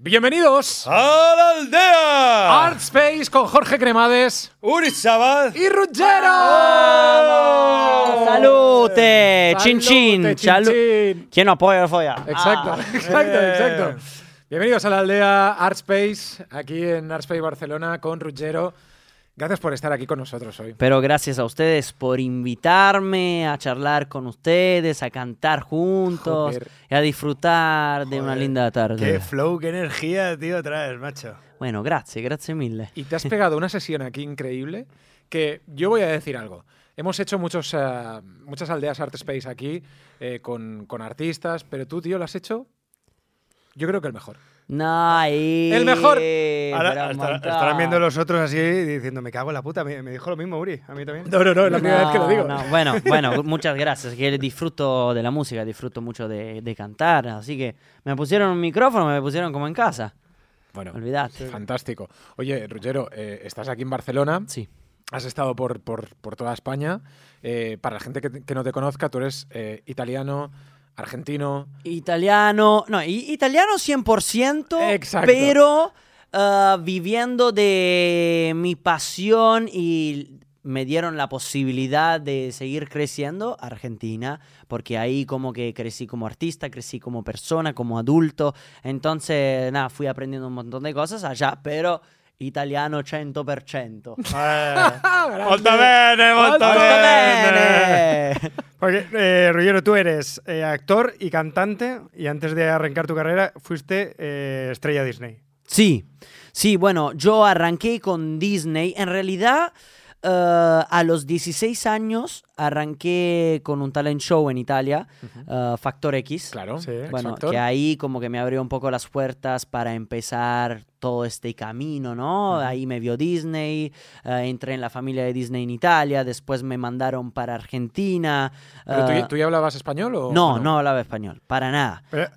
Bienvenidos ¡A la aldea! Art Space con Jorge Cremades Uri Sabad. y Ruggero. Salute, chin Salute, chin. ¿Quién no apoya el folla? Exacto, Ah. exacto, exacto. Bienvenidos a la aldea Art Space, aquí en Art Space Barcelona con Ruggero. Gracias por estar aquí con nosotros hoy. Pero gracias a ustedes por invitarme a charlar con ustedes, a cantar juntos Joder. y a disfrutar de una Joder, linda tarde. Qué flow, qué energía, tío, traes, macho. Bueno, gracias, gracias mille. Y te has pegado una sesión aquí increíble que yo voy a decir algo. Hemos hecho muchos, eh, muchas aldeas Art Space aquí eh, con, con artistas, pero tú, tío, lo has hecho, yo creo que el mejor. No, ahí. El mejor. Ahora estará- estarán viendo los otros así diciendo, me cago en la puta. Me, me dijo lo mismo, Uri, a mí también. No, no, no, es la primera vez que lo digo. No, bueno, bueno, muchas gracias. Que disfruto de la música, disfruto mucho de, de cantar. Así que me pusieron un micrófono, me pusieron como en casa. Bueno, fantástico. Oye, Ruggero, eh, estás aquí en Barcelona, Sí. has estado por, por- por toda España. Eh, para la gente que, que no te conozca, tú eres eh, italiano, argentino. Italiano, no, italiano 100%, Exacto. pero ah, viviendo de mi pasión y me dieron la posibilidad de seguir creciendo Argentina, porque ahí como que crecí como artista, crecí como persona, como adulto, entonces nada, fui aprendiendo un montón de cosas allá, pero italiano 100%. Eh, molto bene, molto Molto bene. Bene. Porque, eh, Ruggero, tú eres eh, actor y cantante y antes de arrancar tu carrera fuiste eh, estrella Disney. Sí, sí, bueno, yo arranqué con Disney. En realidad, eh, a los 16 años arranqué con un talent show en Italia, eh, Factor X. Claro. Sí. X Bueno, Factor. que ahí como que me abrió un poco las puertas para empezar todo este camino, ¿no? Ahí me vio Disney, eh, entré en la familia de Disney en Italia, después me mandaron para Argentina. ¿Pero tú, ya- tú ya hablabas español o no, no hablaba español, para nada. Pero,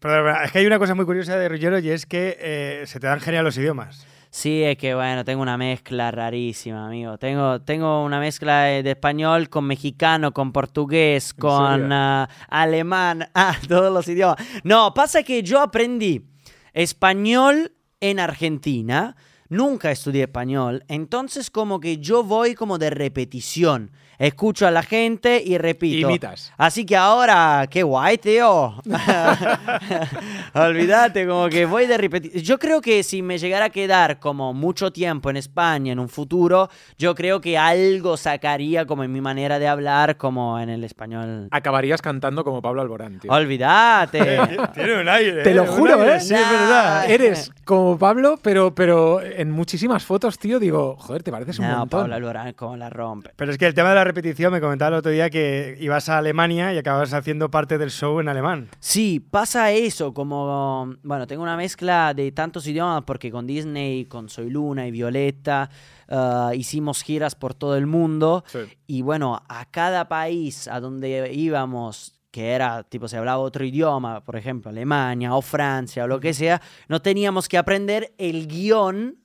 pero es que hay una cosa muy curiosa de Ruggero y es que eh, se te dan genial los idiomas. Sí, es que bueno, tengo una mezcla rarísima, amigo. Tengo, tengo una mezcla de, de español con mexicano, con portugués, ¿En con ah, alemán, ah, todos los idiomas. No, pasa que yo aprendí español en Argentina, nunca estudié español, entonces como que yo voy como de repetición. Escucho a la gente y repito. Imitas. Así que ahora, qué guay, tío. Olvídate, como que voy de repetir. Yo creo que si me llegara a quedar como mucho tiempo en España en un futuro, yo creo que algo sacaría como en mi manera de hablar, como en el español. Acabarías cantando como Pablo Alborán, tío. Olvídate. Tiene un aire. Te lo un juro, aire, ¿eh? Sí, es verdad. Eres como Pablo, pero, pero en muchísimas fotos, tío, digo, joder, te pareces un no, montón. Pablo Alborán, como la rompe. Pero es que el tema de la repetición, me comentaba el otro día que ibas a Alemania y acabas haciendo parte del show en alemán. Sí, pasa eso, como, bueno, tengo una mezcla de tantos idiomas porque con Disney, con Soy Luna y Violeta, ah, hicimos giras por todo el mundo Sí. y bueno, a cada país a donde íbamos, que era, tipo, se hablaba otro idioma, por ejemplo, Alemania o Francia o lo que sea, no teníamos que aprender el guion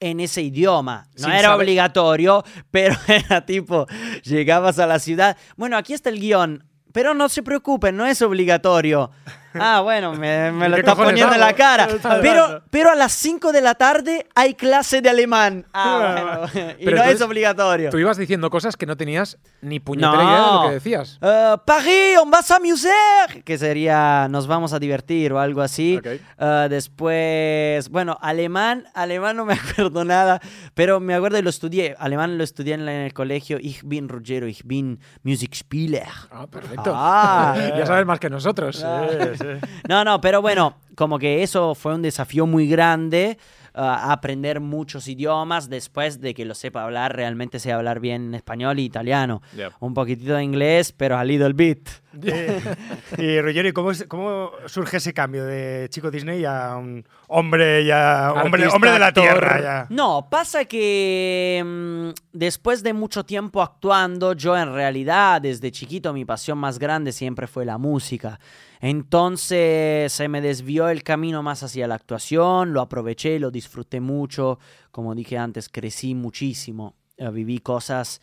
en ese idioma. No Sin era saber- obligatorio, pero era tipo, llegabas a la ciudad, bueno, aquí está el guion, pero no se preocupen, no es obligatorio. Ah, bueno, me, me lo ¿Qué está poniendo en la cara. Pero, pero a las 5 de la tarde hay clase de alemán. Ah, bueno, y Pero no es obligatorio. Tú ibas diciendo cosas que no tenías ni puñetera No. idea de lo que decías. Eh, Paris, on va s'amuser, que sería nos vamos a divertir o algo así. Ok. Eh, después, bueno, alemán, alemán no me acuerdo nada, pero me acuerdo y lo estudié. Alemán lo estudié en el colegio. Ich bin Ruggero, ich bin Musikspieler. Ah, perfecto. Ah. ya sabes más que nosotros. Ah. Sí, sí. No, no, pero bueno, como que eso fue un desafío muy grande. ah, aprender muchos idiomas después de que lo sepa hablar, realmente sé hablar bien español e italiano. Yep. Un poquitito de inglés, pero a little bit. y, y Ruggero, ¿y cómo, es- cómo surge ese cambio de chico Disney a un hombre ya hombre, Artista, hombre de la tierra? Ya. No, pasa que mm, después de mucho tiempo actuando, yo en realidad desde chiquito mi pasión más grande siempre fue la música. Entonces se me desvió el camino más hacia la actuación, lo aproveché, lo disfruté mucho, como dije antes, crecí muchísimo, eh, viví cosas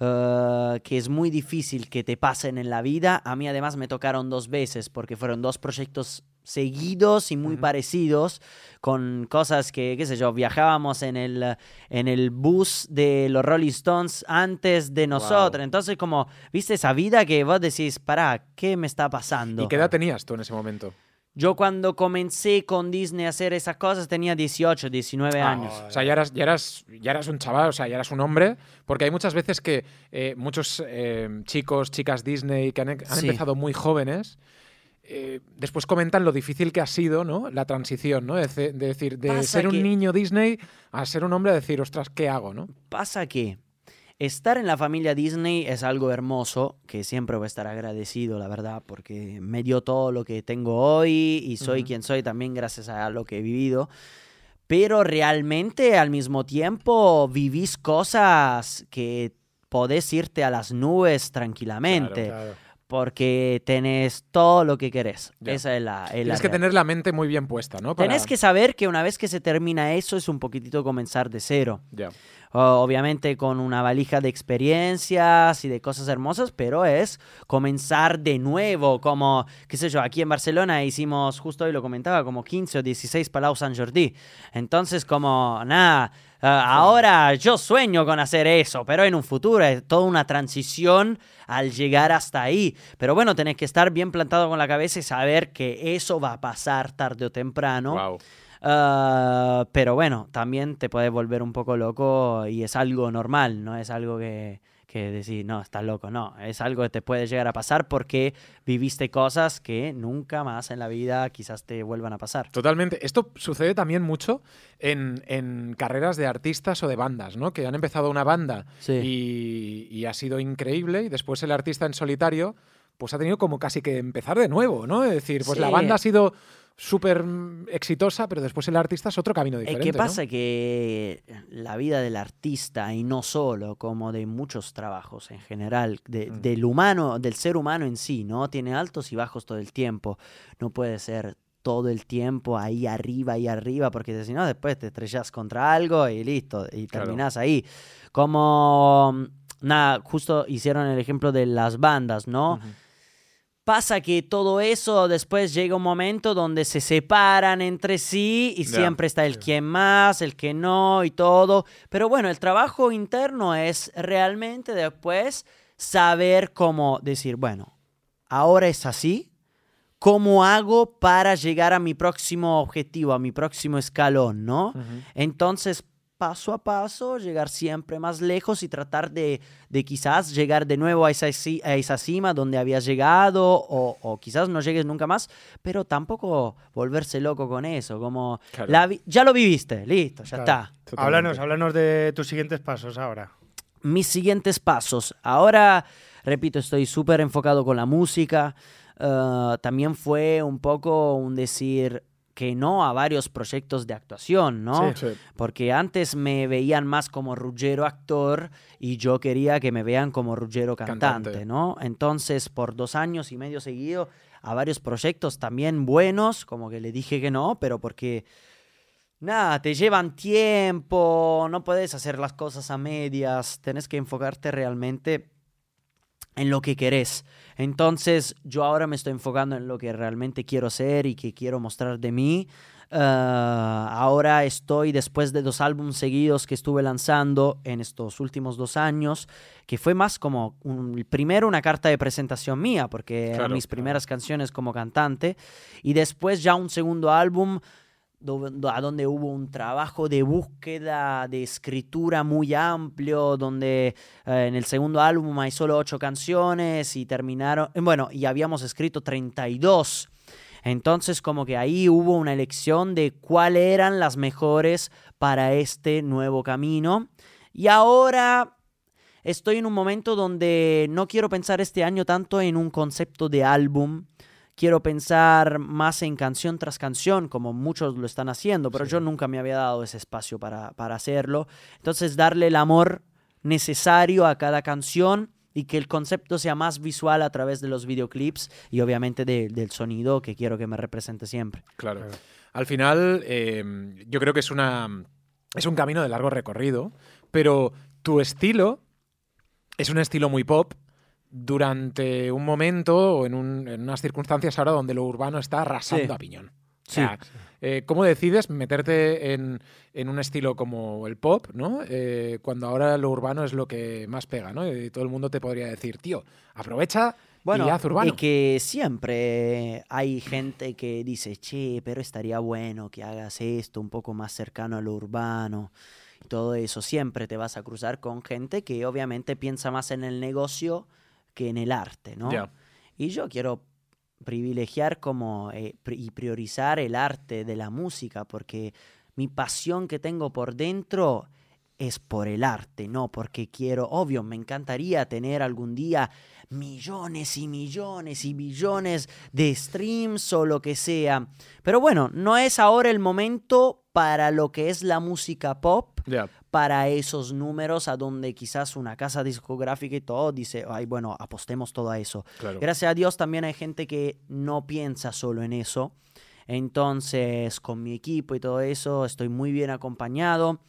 eh, que es muy difícil que te pasen en la vida. A mí además me tocaron dos veces porque fueron dos proyectos seguidos y muy parecidos con cosas que, qué sé yo, viajábamos en el, en el bus de los Rolling Stones antes de nosotros. Entonces, como, viste esa vida que vos decís, pará, ¿qué me está pasando? ¿Y qué edad tenías tú en ese momento? Yo cuando comencé con Disney a hacer esas cosas tenía 18, 19 años. O sea, ya eras, ya, eras, ya eras un chaval, o sea, ya eras un hombre, porque hay muchas veces que eh, muchos eh, chicos, chicas Disney que han, han Sí. empezado muy jóvenes, eh, después comentan lo difícil que ha sido ¿no? la transición, ¿no? De, decir, de Pasa ser un niño Disney a ser un hombre, a decir, ostras, ¿qué hago? ¿no? Pasa que estar en la familia Disney es algo hermoso, que siempre voy a estar agradecido, la verdad, porque me dio todo lo que tengo hoy y soy quien soy también gracias a lo que he vivido. Pero realmente al mismo tiempo vivís cosas que podés irte a las nubes tranquilamente, porque tenés todo lo que querés. Ya. Esa es la... es la Tienes que real. tener la mente muy bien puesta, ¿no? Para- Tenés que saber que una vez que se termina eso es un poquitito comenzar de cero. Ya. O- obviamente con una valija de experiencias y de cosas hermosas, pero es comenzar de nuevo, como, qué sé yo, aquí en Barcelona hicimos, justo hoy lo comentaba, como 15 o 16 Palau San Jordi. Entonces, como, nada, eh, ahora yo sueño con hacer eso, pero en un futuro es toda una transición al llegar hasta ahí. Pero bueno, tenés que estar bien plantado con la cabeza y saber que eso va a pasar tarde o temprano. Guau. Ah, pero bueno, también te puedes volver un poco loco y es algo normal, no es algo que, que decir, no, estás loco, no, es algo que te puede llegar a pasar porque viviste cosas que nunca más en la vida quizás te vuelvan a pasar. Totalmente. Esto sucede también mucho en, en carreras de artistas o de bandas, ¿no? Que han empezado una banda Sí. y, y ha sido increíble y después el artista en solitario pues ha tenido como casi que empezar de nuevo, ¿no? Es decir, pues la banda ha sido súper exitosa, pero después el artista es otro camino diferente. que ¿no? pasa que la vida del artista, y no solo, como de muchos trabajos en general, de- Mm. del humano, del ser humano en sí, ¿no? Tiene altos y bajos todo el tiempo. No puede ser todo el tiempo ahí arriba y arriba, porque si no, después te estrellas contra algo y listo, y Claro. terminas ahí. Como, mm, nada, justo hicieron el ejemplo de las bandas, ¿no? Pasa que todo eso después llega un momento donde se separan entre sí y siempre está el quien más, el que no y todo. Pero bueno, el trabajo interno es realmente después saber cómo decir, bueno, ahora es así. ¿Cómo hago para llegar a mi próximo objetivo, a mi próximo escalón, no? Entonces, paso a paso, llegar siempre más lejos y tratar de, de quizás llegar de nuevo a esa, a esa cima donde habías llegado o, o quizás no llegues nunca más, pero tampoco volverse loco con eso, como Claro. la vi- ya lo viviste, listo, ya Claro. está. Totalmente. Háblanos, háblanos de tus siguientes pasos ahora. mis siguientes pasos. Ahora, repito, estoy súper enfocado con la música. Eh, también fue un poco un decir que no a varios proyectos de actuación, ¿no? Sí. Porque antes me veían más como Ruggero actor y yo quería que me vean como Ruggero cantante, Cantante. ¿no? Entonces, por dos años y medio seguido, a varios proyectos también buenos, como que le dije que no, pero porque, nada, te llevan tiempo, no puedes hacer las cosas a medias, tenés que enfocarte realmente en lo que querés. Entonces, yo ahora me estoy enfocando en lo que realmente quiero ser y que quiero mostrar de mí. Ah, ahora estoy, después de dos álbumes seguidos que estuve lanzando en estos últimos dos años, que fue más como, un- primero una carta de presentación mía, porque eran mis claro. primeras canciones como cantante, y después ya un segundo álbum a donde hubo un trabajo de búsqueda, de escritura muy amplio, donde eh, en el segundo álbum hay solo ocho canciones y terminaron, eh, bueno, y habíamos escrito 32. Entonces como que ahí hubo una elección de cuáles eran las mejores para este nuevo camino. Y ahora estoy en un momento donde no quiero pensar este año tanto en un concepto de álbum. Quiero pensar más en canción tras canción, como muchos lo están haciendo, pero Sí. yo nunca me había dado ese espacio para, para hacerlo. Entonces, darle el amor necesario a cada canción y que el concepto sea más visual a través de los videoclips y obviamente de- del sonido que quiero que me represente siempre. Claro. Claro. Al final, eh, yo creo que es una es un camino de largo recorrido, pero tu estilo es un estilo muy pop durante un momento o en, un- en unas circunstancias ahora donde lo urbano está arrasando Sí. a piñón. O Sí. sea, eh, ¿Cómo decides meterte en, en un estilo como el pop, ¿no? Eh, cuando ahora lo urbano es lo que más pega, ¿no? Y todo el mundo te podría decir, tío, aprovecha Bueno, y haz urbano. y que siempre hay gente que dice, che, pero estaría bueno que hagas esto un poco más cercano a lo urbano. Y todo eso, siempre te vas a cruzar con gente que obviamente piensa más en el negocio que en el arte, ¿no? Y yo quiero privilegiar como eh, pri- y priorizar el arte de la música porque mi pasión que tengo por dentro es por el arte, no porque quiero, obvio, me encantaría tener algún día millones y millones y billones de streams o lo que sea. Pero bueno, no es ahora el momento para lo que es la música pop. Para esos números a donde quizás una casa discográfica y todo dice, ay, bueno, apostemos todo a eso. Claro. Gracias a Dios también hay gente que no piensa solo en eso. Entonces, con mi equipo y todo eso, estoy muy bien acompañado.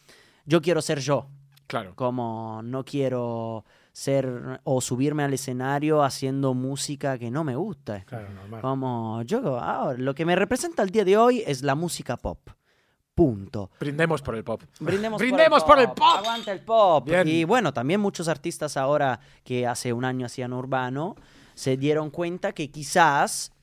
Yo quiero ser yo, Claro. como no quiero ser o subirme al escenario haciendo música que no me gusta. Claro, normal. Como yo, ahora, lo que me representa el día de hoy es la música pop. Punto. Brindemos por el pop. Brindemos, Brindemos por el pop. Aguanta el pop. Bien. Y bueno, también muchos artistas ahora que hace un año hacían urbano se dieron cuenta que quizás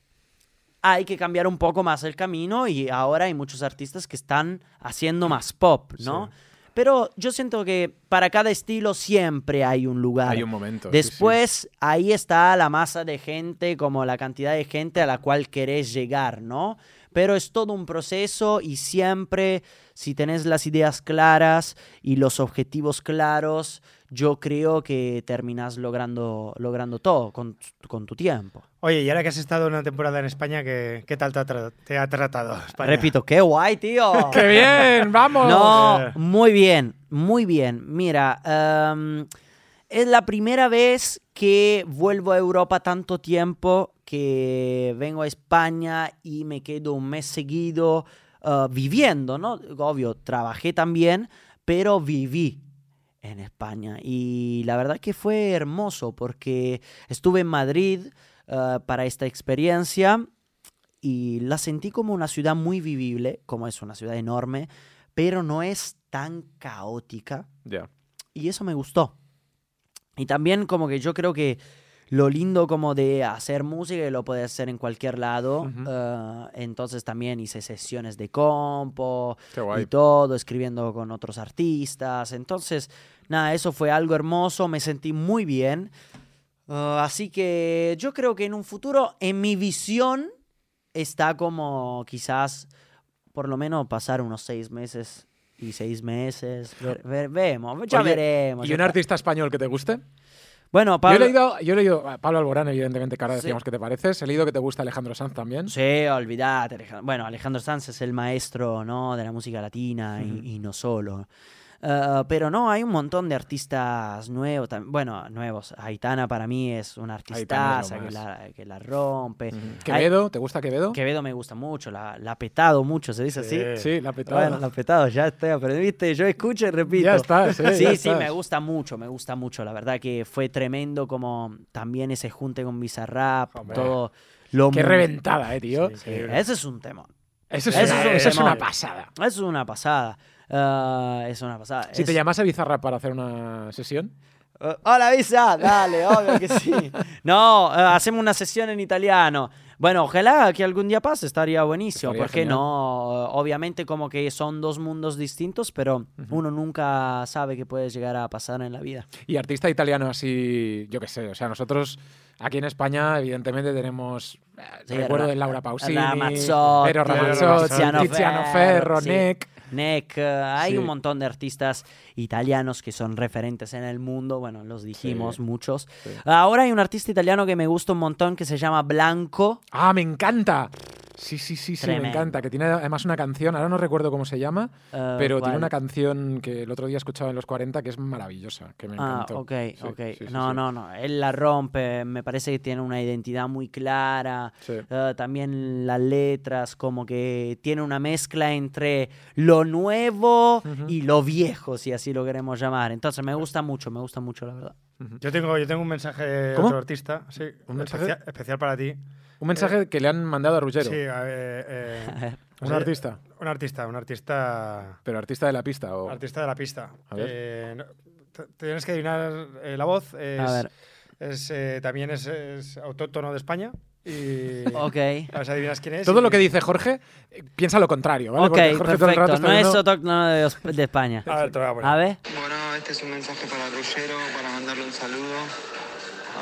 hay que cambiar un poco más el camino y ahora hay muchos artistas que están haciendo más pop, ¿no? Pero yo siento que para cada estilo siempre hay un lugar. Hay un momento. sí, sí. Después, ahí está la masa de gente, como la cantidad de gente a la cual querés llegar, ¿no? Pero es todo un proceso y siempre, si tenés las ideas claras y los objetivos claros, yo creo que terminás logrando, logrando todo con, con tu tiempo. Oye, y ahora que has estado una temporada en España, ¿qué, qué tal te ha, tra- te ha tratado España? Repito, qué guay, tío. ¡Qué bien! ¡Vamos! No, Eh. muy bien, muy bien. Mira, em, es la primera vez que vuelvo a Europa tanto tiempo que vengo a España y me quedo un mes seguido eh, viviendo, ¿no? Obvio, trabajé también, pero viví en España. Y la verdad que fue hermoso porque estuve en Madrid eh, para esta experiencia y la sentí como una ciudad muy vivible, como es una ciudad enorme, pero no es tan caótica Ya. y eso me gustó. Y también como que yo creo que lo lindo como de hacer música lo puedes hacer en cualquier lado. Eh, entonces también hice sesiones de compo y todo, escribiendo con otros artistas. Entonces, nada, eso fue algo hermoso, me sentí muy bien. Uh, así que yo creo que en un futuro, en mi visión, está como quizás por lo menos pasar unos seis meses y seis meses. Ver- ver- vemos, ya Oye, veremos. ¿Y un artista español que te guste? Bueno, Yo he Pablo. leído, yo he leído a Pablo Alborán, evidentemente, que ahora Sí. decíamos que te pareces. He leído que te gusta Alejandro Sanz también. Sí, olvidate. Alejandro. Bueno, Alejandro Sanz es el maestro ¿no? de la música latina y- y, no solo. Eh, pero no, hay un montón de artistas nuevos. Bueno, nuevos. Aitana para mí es una artistaza que la, que la rompe. Hay- ¿Quevedo? ¿Te gusta Quevedo? Quevedo me gusta mucho, la, la ha petado mucho, ¿se dice así? Sí. La ha petado. Bueno, la ha petado, ya está, pero viste, yo escucho y repito. Ya está, sí, Sí, ya sí, me gusta mucho, me gusta mucho. La verdad que fue tremendo como también ese junte con Bizarrap, Hombre. todo lo Qué reventada, eh, tío. Sí, ese es un tema. Eso es, Eso una, es un eso es una temón. pasada. Eso es una pasada. Ah, es una pasada. Si te Es- llamas a Bizarrap para hacer una sesión, Eh, Hola, Visa. Dale, obvio que sí. No, eh, hacemos una sesión en italiano. Bueno, ojalá que algún día pase, estaría buenísimo. Estaría ¿Por qué genial. no? Obviamente como que son dos mundos distintos, pero uno nunca sabe qué puede llegar a pasar en la vida. Y artista italiano así, yo qué sé, o sea, nosotros aquí en España evidentemente tenemos, eh, Sí, recuerdo de Laura Pausini, Ramazzotti, Eros Ramazzotti, Tiziano, Ferro, sí. Nick. Nick, eh, hay Sí. un montón de artistas italianos que son referentes en el mundo, bueno, los dijimos Sí, muchos. sí. Ahora hay un artista italiano que me gusta un montón que se llama Blanco. Ah, me encanta. Sí, sí, sí, sí, me encanta. Que tiene además una canción, ahora no recuerdo cómo se llama, eh, pero ¿cuál? tiene una canción que el otro día escuchaba en los 40 que es maravillosa, que me Ah, encantó. ok, Sí, ok. sí, sí, no, sí. no, no. Él la rompe. Me parece que tiene una identidad muy clara. Sí. Eh, también las letras, como que tiene una mezcla entre lo nuevo Ujú. y lo viejo, si así lo queremos llamar. Entonces me gusta mucho, me gusta mucho, la verdad. Yo tengo, yo tengo un mensaje de otro artista, sí, ¿Un mensaje? Especial, especial para ti. Un mensaje que le han mandado a Ruggiero. Sí, a ver, eh, A ver. Un sí, artista. Un artista, un artista, Pero artista de la pista. O... artista de la pista. A ver. Eh, no, te- tienes que adivinar eh, la voz. Es, A ver. es, eh, también es, es autóctono de España. Y Ok. a ver si adivinas quién es. Todo y- lo que dice Jorge, eh, piensa lo contrario, ¿vale? Ok, Porque Jorge todo el rato perfecto. está No es autóctono de, España. A ver, te lo voy a poner. A ver. Bueno, este es un mensaje para Ruggero, para mandarle un saludo,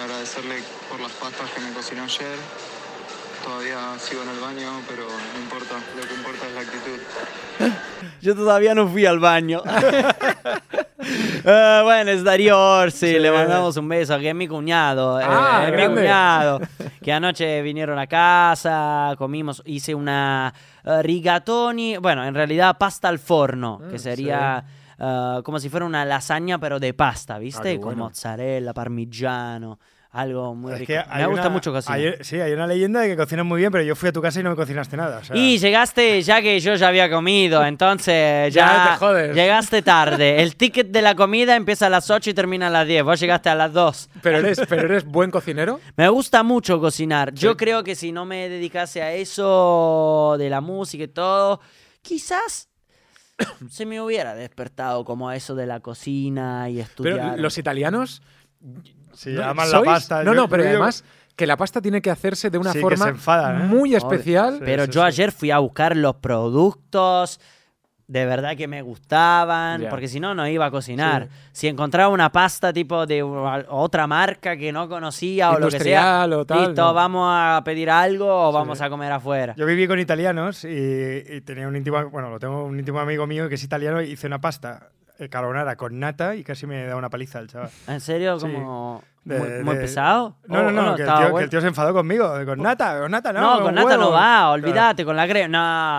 agradecerle por las pastas que me cocinó ayer. Todavía sigo en el baño, pero no importa, lo que importa es la actitud. Yo todavía no fui al baño. Ah, bueno, es Darío Orsi, le mandamos un beso, que es mi cuñado. eh, Ah, es mi cuñado. Que anoche vinieron a casa, comimos, hice una eh, rigatoni, bueno, en realidad pasta al forno, que Mm, sería eh, como si fuera una lasaña, pero de pasta, ¿viste? Ah, Con bueno. mozzarella, parmigiano, algo muy Es rico. Me gusta una- mucho cocinar. hay- sí, hay una leyenda de que cocinas muy bien, pero yo fui a tu casa y no me cocinaste nada. o sea, Y llegaste ya que yo ya había comido, entonces Ya ya, te jodes. llegaste tarde. El ticket de la comida empieza a las 8 y termina a las 10. Vos llegaste a las 2. Pero eres, pero eres buen cocinero. Me gusta mucho cocinar. Yo creo que si no me dedicase a eso de la música y todo, quizás se me hubiera despertado como a eso de la cocina y Pero estudiar. los italianos. Sí, ¿no? aman la pasta. No, Yo- no, pero yo- además que la pasta tiene que hacerse de una Sí, forma enfadan, ¿eh? muy Joder. especial. Sí, Pero sí, yo sí. ayer fui a buscar los productos. De verdad que me gustaban, porque si no, no iba a cocinar. Si encontraba una pasta tipo de otra marca que no conocía o lo que sea, o tal, listo, no. vamos a pedir algo o vamos a comer afuera. Yo viví con italianos y, y tenía un íntimo, bueno, lo tengo un íntimo amigo mío que es italiano y hice una pasta carbonara con nata y casi me da una paliza el chaval. ¿En serio? Sí. Como De- muy, pesado. No, ¿O- no, no, que, el tío, que bueno? el tío se enfadó conmigo. Con nata, con nata no. No, con nata no va, Claro. olvídate, con la crema.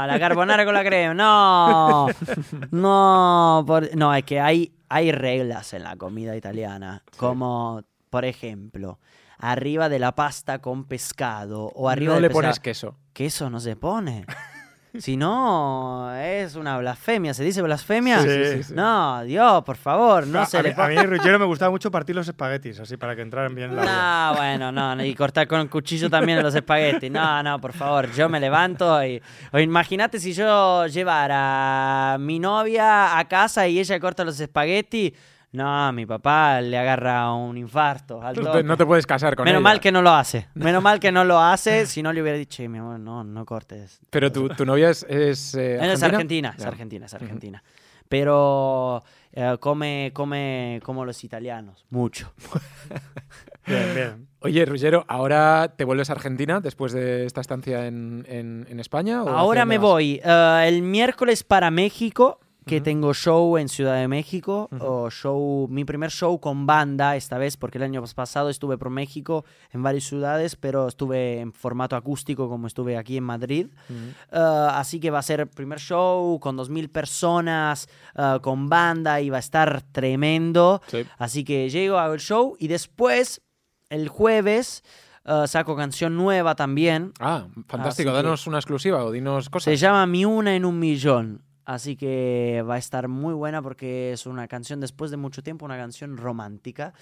No, la carbonara con la crema, no. No, por- no, es que hay, hay reglas en la comida italiana. Como, por ejemplo, arriba de la pasta con pescado o arriba no le pescado- pones queso. Queso no se pone. Si no, es una blasfemia. ¿Se dice blasfemia? Sí, sí. No, Dios, por favor, no a, se a le mí, a mí, Ruggero, me gustaba mucho partir los espaguetis, así para que entraran bien en la olla. No, bueno, no, no, y cortar con el cuchillo también los espaguetis. No, no, por favor, yo me levanto y... O imagínate si yo llevara a mi novia a casa y ella corta los espaguetis. No, mi papá le agarra un infarto. al No te, toque. no te puedes casar con Menos ella. mal que no lo hace. Menos mal que no lo hace. Si no le hubiera dicho, "Che, mi amor, no, no cortes. Pero tu, tu novia es, es, eh, Él es argentina, es argentina, es argentina. Pero eh, come, come como los italianos, mucho. Bien, bien. Oye, Ruggiero, ¿ahora te vuelves a Argentina después de esta estancia en, en- en España? o Ahora me voy eh, el miércoles para México, que tengo show en Ciudad de México, o show, mi primer show con banda esta vez, porque el año pasado estuve por México en varias ciudades, pero estuve en formato acústico como estuve aquí en Madrid. Eh, así que va a ser el primer show con 2.000 personas, eh, con banda, y va a estar tremendo. Sí. Así que llego, hago el show y después, el jueves, eh, saco canción nueva también. Ah, fantástico. Así que- Danos una exclusiva o dinos cosas. Se llama Mi Una en un Millón. Así que va a estar muy buena porque es una canción, después de mucho tiempo, una canción romántica,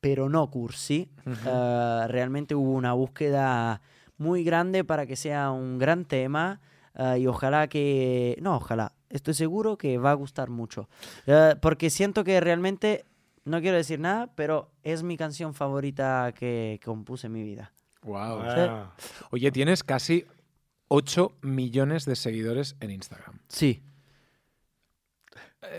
pero no cursi. Eh, realmente hubo una búsqueda muy grande para que sea un gran tema eh, y ojalá que... No, ojalá. Estoy seguro que va a gustar mucho. Eh, porque siento que realmente, no quiero decir nada, pero es mi canción favorita que compuse en mi vida. Wow. Ah. Oye, tienes casi 8 millones de seguidores en Instagram. Sí.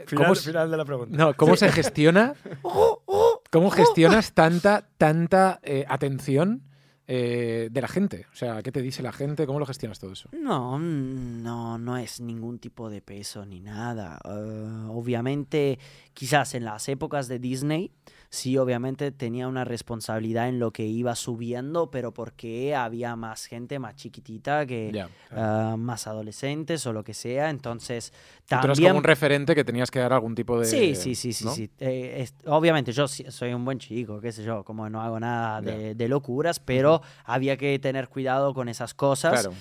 Final, ¿Cómo final de la pregunta. No, ¿cómo se gestiona? ¿Cómo gestionas tanta, tanta eh, atención eh, de la gente? O sea, ¿qué te dice la gente? ¿Cómo lo gestionas todo eso? No, mm, no, no es ningún tipo de peso ni nada. Eh, obviamente, quizás en las épocas de Disney, sí, obviamente tenía una responsabilidad en lo que iba subiendo, pero porque había más gente más chiquitita que Ya. eh, más adolescentes o lo que sea. Entonces, Tú eras también... como un referente que tenías que dar algún tipo de... Sí, sí, sí, sí, ¿no? sí. Eh, es- obviamente yo soy un buen chico, qué sé yo, como no hago nada de, de locuras, pero había que tener cuidado con esas cosas. Claro.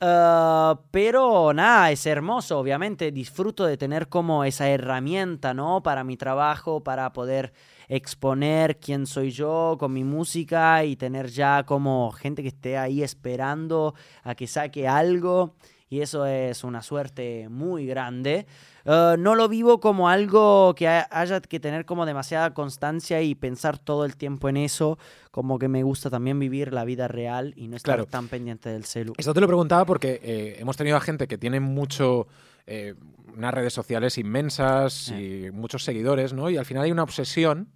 Ah, pero nada, es hermoso, obviamente disfruto de tener como esa herramienta, ¿no? Para mi trabajo, para poder exponer quién soy yo con mi música y tener ya como gente que esté ahí esperando a que saque algo. Y eso es una suerte muy grande. Uh, no lo vivo como algo que ha- haya que tener como demasiada constancia y pensar todo el tiempo en eso. Como que me gusta también vivir la vida real y no estar Claro. tan pendiente del celu. Esto te lo preguntaba porque eh, hemos tenido a gente que tiene mucho. Eh, unas redes sociales inmensas y muchos seguidores, ¿no? Y al final hay una obsesión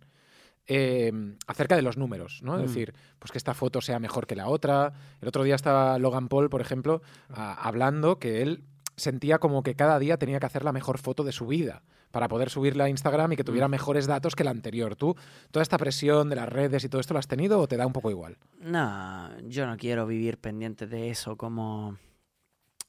eh, acerca de los números, ¿no? Es Mm. decir, pues que esta foto sea mejor que la otra. El otro día estaba Logan Paul, por ejemplo, a- hablando que él sentía como que cada día tenía que hacer la mejor foto de su vida para poder subirla a Instagram y que tuviera Mm. mejores datos que la anterior. ¿Tú toda esta presión de las redes y todo esto lo has tenido o te da un poco igual? No, yo no quiero vivir pendiente de eso, como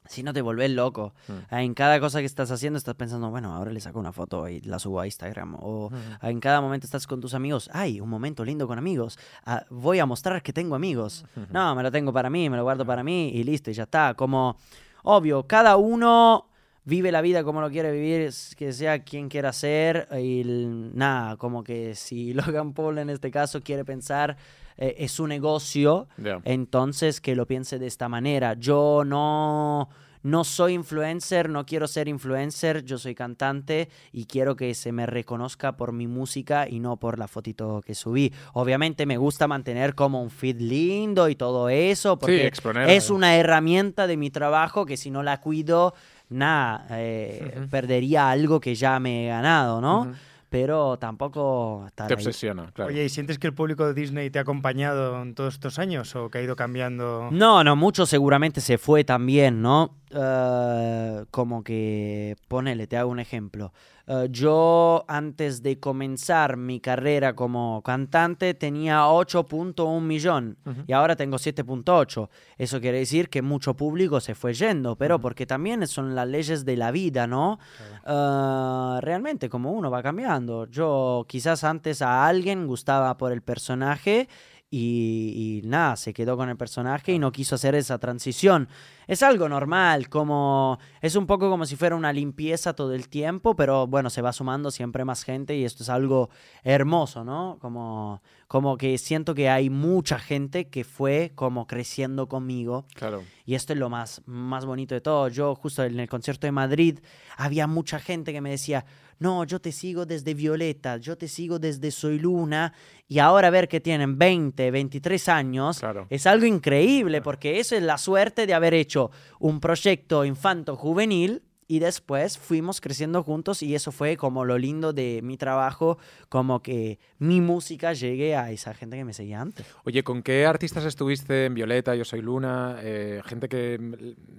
si no te volvés loco. Mm. En cada cosa que estás haciendo estás pensando, bueno, ahora le saco una foto y la subo a Instagram. O en cada momento estás con tus amigos, ay, un momento lindo con amigos. Ah, voy a mostrar que tengo amigos. No, me lo tengo para mí, me lo guardo para mí y listo, y ya está. Como, obvio, cada uno vive la vida como lo quiere vivir, que sea quien quiera ser. Y nada, como que si Logan Paul en este caso quiere pensar, eh, es su negocio, Ya. entonces que lo piense de esta manera. Yo no, no soy influencer, no quiero ser influencer, yo soy cantante y quiero que se me reconozca por mi música y no por la fotito que subí. Obviamente me gusta mantener como un feed lindo y todo eso, porque exponer, es eh. una herramienta de mi trabajo que si no la cuido, nada, eh, perdería algo que ya me he ganado, ¿no? Pero tampoco estar Te ahí. obsesiona, claro. Oye, ¿y sientes que el público de Disney te ha acompañado en todos estos años o que ha ido cambiando? No, no, mucho seguramente se fue también, ¿no? Eh, como que, ponele, te hago un ejemplo. Eh, yo antes de comenzar mi carrera como cantante tenía 8.1 millón y ahora tengo 7.8. Eso quiere decir que mucho público se fue yendo, pero porque también son las leyes de la vida, ¿no? Eh, realmente como uno va cambiando. Yo quizás antes a alguien gustaba por el personaje y, y nada, se quedó con el personaje y no quiso hacer esa transición. Es algo normal, como es un poco como si fuera una limpieza todo el tiempo, pero bueno, se va sumando siempre más gente y esto es algo hermoso, ¿no? Como, como que siento que hay mucha gente que fue como creciendo conmigo Claro. y esto es lo más, más bonito de todo. Yo justo en el concierto de Madrid había mucha gente que me decía, no, yo te sigo desde Violeta, yo te sigo desde Soy Luna, y ahora ver que tienen 20, 23 años, Claro. es algo increíble, porque eso es la suerte de haber hecho un proyecto infanto-juvenil. Y después fuimos creciendo juntos y eso fue como lo lindo de mi trabajo, como que mi música llegue a esa gente que me seguía antes. Oye, ¿con qué artistas estuviste en Violeta, Yo Soy Luna? Eh, gente que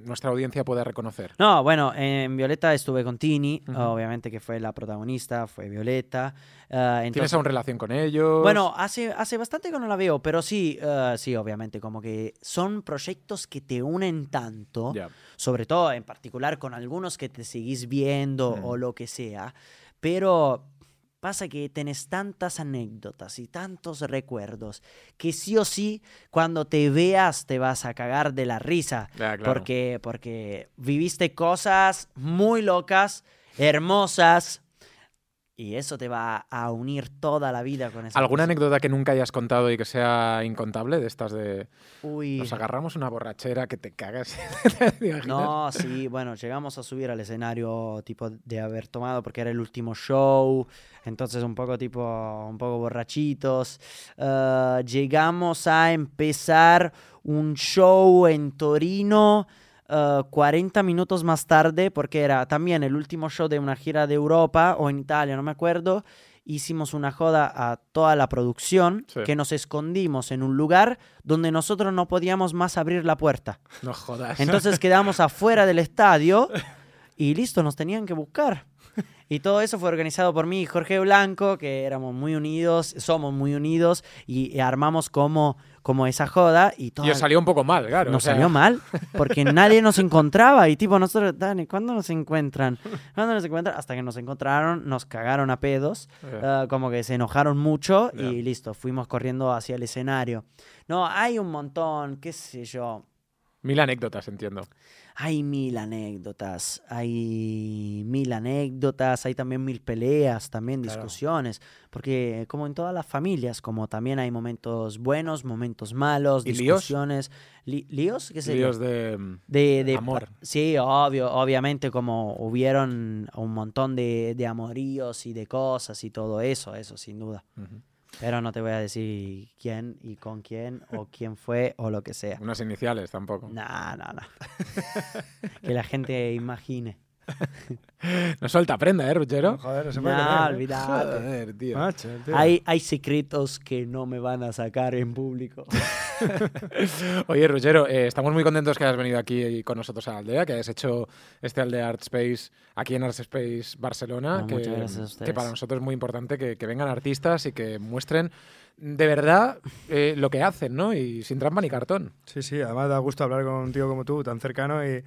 nuestra audiencia pueda reconocer. No, bueno, en Violeta estuve con Tini, Ujú. obviamente que fue la protagonista, fue Violeta. ¿Tienes entonces, aún relación con ellos? bueno, hace, hace bastante que no la veo, pero sí, eh, sí, obviamente, como que son proyectos que te unen tanto, Ya. sobre todo en particular con algunos que te seguís viendo Mm. o lo que sea, pero pasa que tenés tantas anécdotas y tantos recuerdos que sí o sí, cuando te veas te vas a cagar de la risa. Claro. Porque, porque viviste cosas muy locas, hermosas, y eso te va a unir toda la vida con esa ¿Alguna anécdota que nunca hayas contado y que sea incontable de estas de Uy, nos agarramos una borrachera que te cagas? No, sí, bueno, llegamos a subir al escenario tipo de haber tomado porque era el último show, entonces un poco tipo, un poco borrachitos. Eh, llegamos a empezar un show en Torino. Eh, 40 minutos más tarde, porque era también el último show de una gira de Europa o en Italia, no me acuerdo, hicimos una joda a toda la producción, Sí. que nos escondimos en un lugar donde nosotros no podíamos más abrir la puerta. No jodas. Entonces quedamos afuera del estadio y listo, nos tenían que buscar. Y todo eso fue organizado por mí y Jorge Blanco, que éramos muy unidos, somos muy unidos y armamos como, como esa joda y todo y os salió un poco mal, claro. nos o sea, salió mal porque nadie nos encontraba y tipo nosotros, Dani, ¿cuándo nos encuentran? ¿Cuándo nos encuentran? Hasta que nos encontraron, nos cagaron a pedos, eh, como que se enojaron mucho y listo, fuimos corriendo hacia el escenario. No, hay un montón, qué sé yo. Mil anécdotas, entiendo. Hay mil anécdotas, hay mil anécdotas, hay también mil peleas, también Claro. discusiones, porque como en todas las familias, como también hay momentos buenos, momentos malos, ¿Y líos? discusiones, Li- líos, ¿qué sería? Líos de... De, de Amor. Sí, obvio, obviamente como hubieron un montón de, de amoríos y de cosas y todo eso, eso sin duda. Ujú. Pero no te voy a decir quién y con quién o quién fue o lo que sea. Unas iniciales tampoco. No, no, no. que la gente imagine. No suelta prenda, ¿eh, Ruggero? Joder, no se puede creer, ¿eh? olvídate. Joder, tío. Macho, tío. Hay, hay secretos que no me van a sacar en público. Oye, Ruggero, eh, estamos muy contentos que hayas venido aquí con nosotros a la aldea, que hayas hecho este aldea Art Space aquí en Art Space Barcelona, que, muchas gracias a ustedes. que para nosotros es muy importante que, que vengan artistas y que muestren de verdad eh, lo que hacen, ¿no? Y sin trampa ni cartón. Sí, sí, además da gusto hablar con un tío como tú, tan cercano y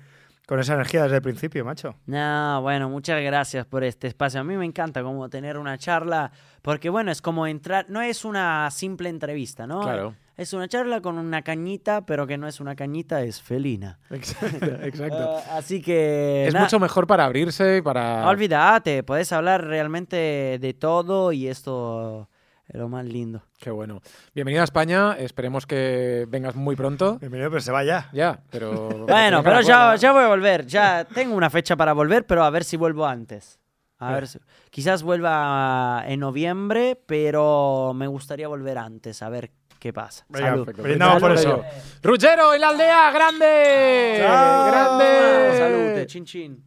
con esa energía desde el principio, macho. No, bueno, muchas gracias por este espacio. A mí me encanta como tener una charla, porque bueno, es como entrar, no es una simple entrevista, ¿no? Claro. Es una charla con una cañita, pero que no es una cañita, es felina. Exacto, exacto. Ah, así que... es mucho mejor para abrirse y para... Olvídate, puedes hablar realmente de todo y esto es lo más lindo. Qué bueno. Bienvenido a España, esperemos que vengas muy pronto. Bienvenido, pero se va ya. Ya, pero... Bueno, pero ya, ya voy a volver. Ya tengo una fecha para volver, pero a ver si vuelvo antes. A ver si- quizás vuelva en noviembre, pero me gustaría volver antes, a ver qué pasa. Venga, Salud. Perfecto. brindamos por eso. Ruggero en la aldea, grande. Chao. Grande. Salud, chin chin.